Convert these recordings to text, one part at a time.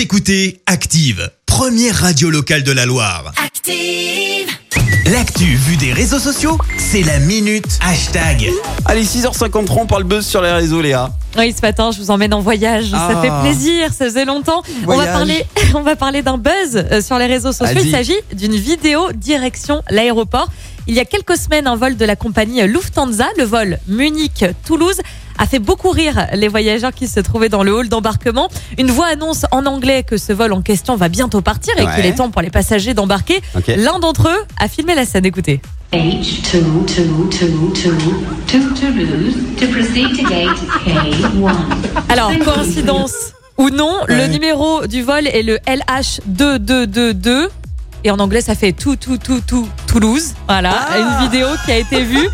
Vous écoutez Active, première radio locale de la Loire. Active. L'actu vue des réseaux sociaux, c'est la minute hashtag. Allez, 6h53, on parle buzz sur les réseaux, Léa. Oui, ce matin, je vous emmène en voyage. Ça Ah. fait plaisir, ça faisait longtemps. On va parler, on va parler d'un buzz euh, sur les réseaux sociaux. Il s'agit d'une vidéo direction l'aéroport. Il y a quelques semaines, un vol de la compagnie Lufthansa, le vol Munich-Toulouse, a fait beaucoup rire les voyageurs qui se trouvaient dans le hall d'embarquement. Une voix annonce en anglais que ce vol en question va bientôt partir et Ouais. qu'il est temps pour les passagers d'embarquer. L'un d'entre eux a filmé la scène. Écoutez. H22222 to Toulouse to proceed to gate K1. Alors, coïncidence ou non, le numéro du vol est le LH2222. Et en anglais, ça fait tout, tout, tout, tout, Toulouse. Voilà, Ah. une vidéo qui a été vue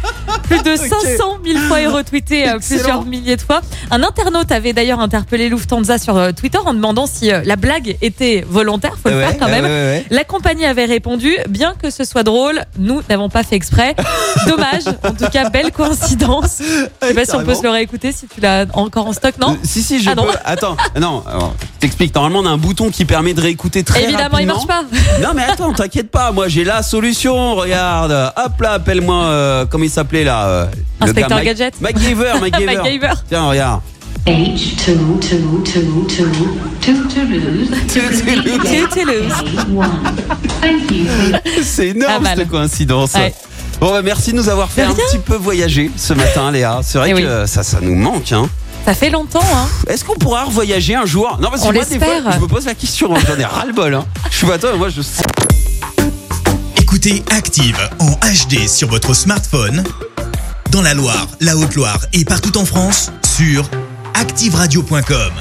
plus de 500 000 fois et retweetée euh, Excellent. plusieurs milliers de fois. Un internaute avait d'ailleurs interpellé Lufthansa sur euh, Twitter en demandant si euh, la blague était volontaire. Faut le Ouais, faire quand même. ouais, ouais. La compagnie avait répondu, bien que ce soit drôle, nous n'avons pas fait exprès. Dommage. En tout cas, belle coïncidence. Je sais pas si on peut se le réécouter si tu l'as encore en stock, non Euh, Si, si, je Ah non. peux. Attends, non, alors, t'explique. Normalement, on a un bouton qui permet de réécouter très Évidemment, il rapidement. marche pas. Non, mais attends, t'inquiète pas. Moi, j'ai la solution. Regarde. Hop là, appelle-moi. euh, comment il s'appelait là euh, le Inspecteur Gadget. MacGyver, MacGyver. MacGyver. Tiens, regarde. H22222 to Toulouse to proceed to To gate Toulouse. K1. Thank you for your C'est énorme mal. cette coïncidence. Ouais. Bon, bah, merci de nous avoir fait un petit peu voyager ce matin, Léa. C'est vrai Eh que oui. ça, ça nous manque. Hein. Ça fait longtemps, hein. Est-ce qu'on pourra revoyager un jour? Non, parce que On moi, des fois, je me pose la question. hein. J'en ai ras-le-bol. Hein. Je suis pas toi, mais moi, je sais. Écoutez Active en HD sur votre smartphone, dans la Loire, la Haute-Loire et partout en France, sur activeradio.com.